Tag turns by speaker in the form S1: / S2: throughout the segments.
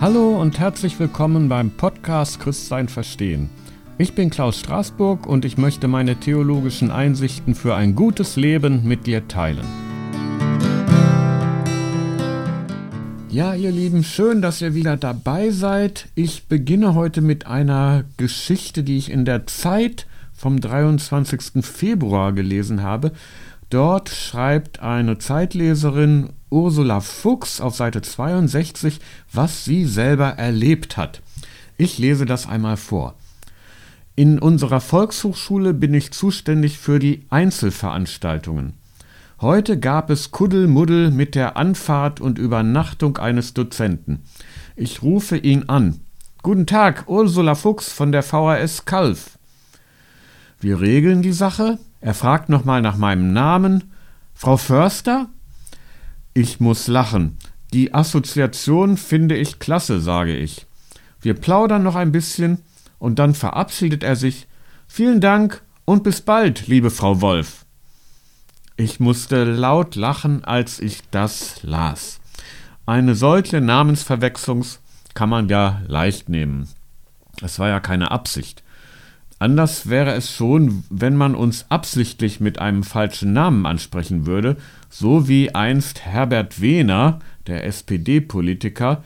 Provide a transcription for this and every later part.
S1: Hallo und herzlich willkommen beim Podcast Christsein verstehen. Ich bin Klaus Straßburg und ich möchte meine theologischen Einsichten für ein gutes Leben mit dir teilen. Ja, ihr Lieben, schön, dass ihr wieder dabei seid. Ich beginne heute mit einer Geschichte, die ich in der Zeit vom 23. Februar gelesen habe. Dort schreibt eine Zeitleserin Ursula Fuchs auf Seite 62, was sie selber erlebt hat. Ich lese das einmal vor. In unserer Volkshochschule bin ich zuständig für die Einzelveranstaltungen. Heute gab es Kuddelmuddel mit der Anfahrt und Übernachtung eines Dozenten. Ich rufe ihn an. Guten Tag, Ursula Fuchs von der VHS Kalf. Wir regeln die Sache. Er fragt nochmal nach meinem Namen. Frau Förster? Ich muss lachen. Die Assoziation finde ich klasse, sage ich. Wir plaudern noch ein bisschen und dann verabschiedet er sich. Vielen Dank und bis bald, liebe Frau Wolf. Ich musste laut lachen, als ich das las. Eine solche Namensverwechslung kann man ja leicht nehmen. Es war ja keine Absicht. Anders wäre es schon, wenn man uns absichtlich mit einem falschen Namen ansprechen würde, so wie einst Herbert Wehner, der SPD-Politiker,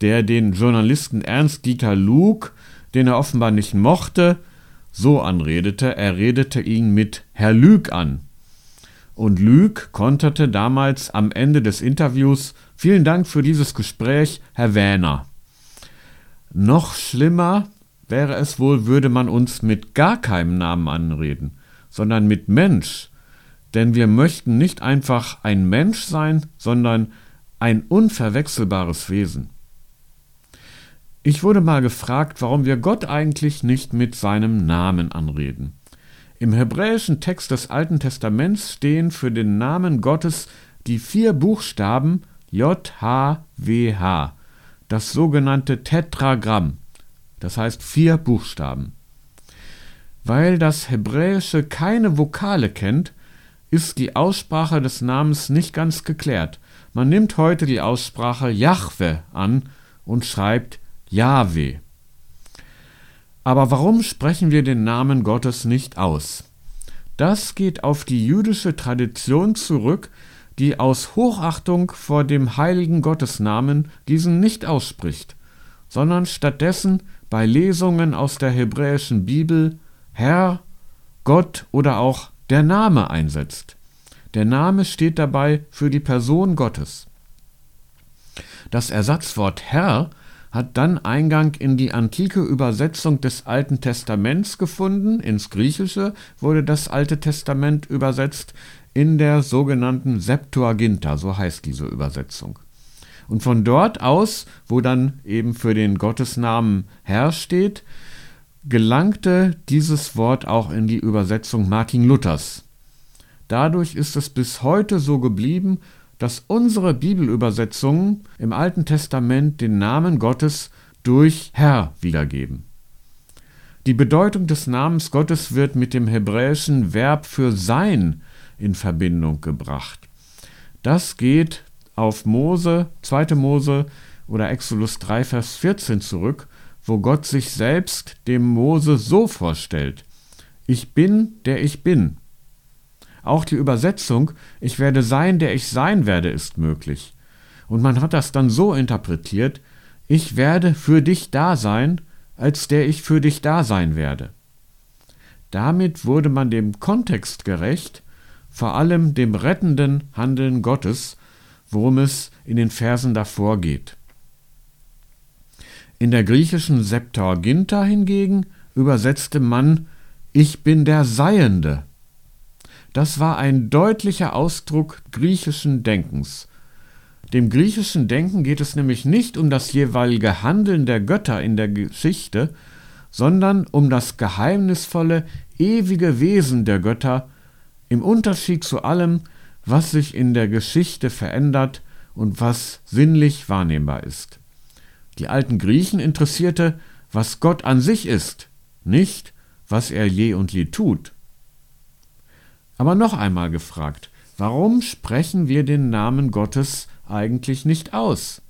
S1: der den Journalisten Ernst Dieter Lug, den er offenbar nicht mochte, so anredete, er redete ihn mit Herr Lüg an. Und Lüg konterte damals am Ende des Interviews Vielen Dank für dieses Gespräch, Herr Wähner. Noch schlimmer wäre es wohl, würde man uns mit gar keinem Namen anreden, sondern mit Mensch, denn wir möchten nicht einfach ein Mensch sein, sondern ein unverwechselbares Wesen. Ich wurde mal gefragt, warum wir Gott eigentlich nicht mit seinem Namen anreden. Im hebräischen Text des Alten Testaments stehen für den Namen Gottes die vier Buchstaben JHWH, das sogenannte Tetragramm, das heißt vier Buchstaben. Weil das Hebräische keine Vokale kennt, ist die Aussprache des Namens nicht ganz geklärt. Man nimmt heute die Aussprache Jahwe an und schreibt Jahwe. Aber warum sprechen wir den Namen Gottes nicht aus? Das geht auf die jüdische Tradition zurück, die aus Hochachtung vor dem heiligen Gottesnamen diesen nicht ausspricht, sondern stattdessen bei Lesungen aus der hebräischen Bibel Herr, Gott oder auch der Name einsetzt. Der Name steht dabei für die Person Gottes. Das Ersatzwort Herr hat dann Eingang in die antike Übersetzung des Alten Testaments gefunden. Ins Griechische wurde das Alte Testament übersetzt in der sogenannten Septuaginta, so heißt diese Übersetzung. Und von dort aus, wo dann eben für den Gottesnamen Herr steht, gelangte dieses Wort auch in die Übersetzung Martin Luthers. Dadurch ist es bis heute so geblieben dass unsere Bibelübersetzungen im Alten Testament den Namen Gottes durch Herr wiedergeben. Die Bedeutung des Namens Gottes wird mit dem hebräischen Verb für sein in Verbindung gebracht. Das geht auf Mose, 2. Mose oder Exodus 3, Vers 14 zurück, wo Gott sich selbst dem Mose so vorstellt. Ich bin, der ich bin. Auch die Übersetzung Ich werde sein, der ich sein werde, ist möglich. Und man hat das dann so interpretiert, ich werde für dich da sein, als der ich für dich da sein werde. Damit wurde man dem Kontext gerecht, vor allem dem rettenden Handeln Gottes, worum es in den Versen davor geht. In der griechischen Septuaginta hingegen übersetzte man Ich bin der Seiende das war ein deutlicher Ausdruck griechischen Denkens. Dem griechischen Denken geht es nämlich nicht um das jeweilige Handeln der Götter in der Geschichte, sondern um das geheimnisvolle, ewige Wesen der Götter im Unterschied zu allem, was sich in der Geschichte verändert und was sinnlich wahrnehmbar ist. Die alten Griechen interessierte, was Gott an sich ist, nicht, was er je und je tut. Aber noch einmal gefragt, warum sprechen wir den Namen Gottes eigentlich nicht aus?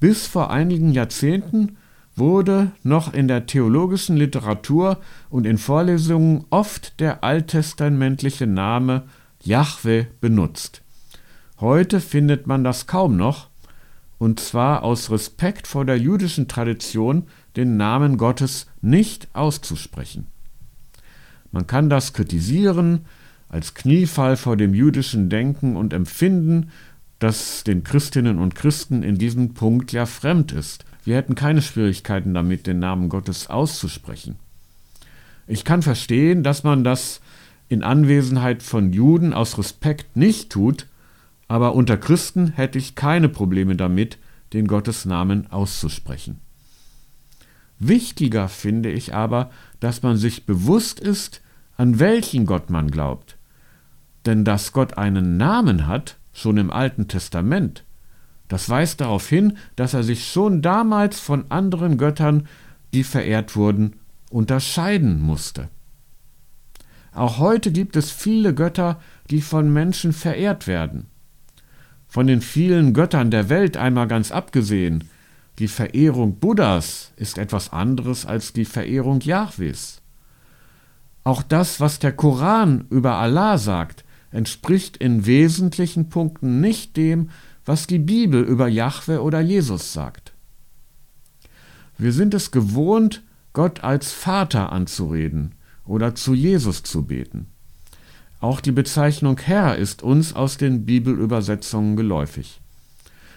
S1: Bis vor einigen Jahrzehnten wurde noch in der theologischen Literatur und in Vorlesungen oft der alttestamentliche Name Jahwe benutzt. Heute findet man das kaum noch, und zwar aus Respekt vor der jüdischen Tradition, den Namen Gottes nicht auszusprechen. Man kann das kritisieren als Kniefall vor dem jüdischen Denken und Empfinden, das den Christinnen und Christen in diesem Punkt ja fremd ist. Wir hätten keine Schwierigkeiten damit, den Namen Gottes auszusprechen. Ich kann verstehen, dass man das in Anwesenheit von Juden aus Respekt nicht tut, aber unter Christen hätte ich keine Probleme damit, den Gottesnamen auszusprechen. Wichtiger finde ich aber, dass man sich bewusst ist, an welchen Gott man glaubt. Denn dass Gott einen Namen hat, schon im Alten Testament, das weist darauf hin, dass er sich schon damals von anderen Göttern, die verehrt wurden, unterscheiden musste. Auch heute gibt es viele Götter, die von Menschen verehrt werden. Von den vielen Göttern der Welt einmal ganz abgesehen, die Verehrung Buddhas ist etwas anderes als die Verehrung Jahwes. Auch das, was der Koran über Allah sagt, entspricht in wesentlichen Punkten nicht dem, was die Bibel über Jahwe oder Jesus sagt. Wir sind es gewohnt, Gott als Vater anzureden oder zu Jesus zu beten. Auch die Bezeichnung Herr ist uns aus den Bibelübersetzungen geläufig.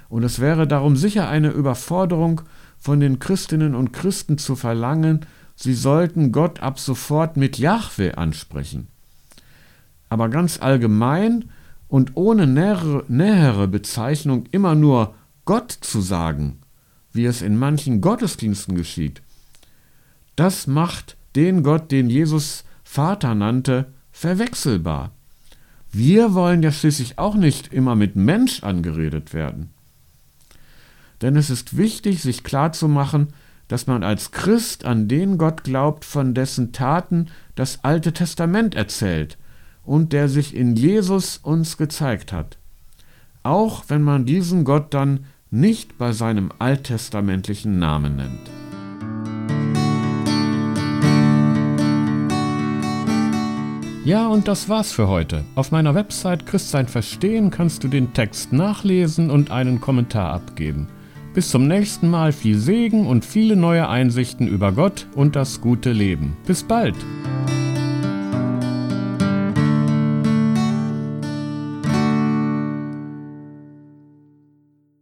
S1: Und es wäre darum sicher eine Überforderung von den Christinnen und Christen zu verlangen, sie sollten Gott ab sofort mit Jahwe ansprechen. Aber ganz allgemein und ohne nähere, nähere Bezeichnung immer nur Gott zu sagen, wie es in manchen Gottesdiensten geschieht, das macht den Gott, den Jesus Vater nannte, verwechselbar. Wir wollen ja schließlich auch nicht immer mit Mensch angeredet werden. Denn es ist wichtig, sich klarzumachen, dass man als Christ an den Gott glaubt, von dessen Taten das Alte Testament erzählt und der sich in Jesus uns gezeigt hat. Auch wenn man diesen Gott dann nicht bei seinem alttestamentlichen Namen nennt. Ja, und das war's für heute. Auf meiner Website Christsein Verstehen kannst du den Text nachlesen und einen Kommentar abgeben. Bis zum nächsten Mal viel Segen und viele neue Einsichten über Gott und das gute Leben. Bis bald!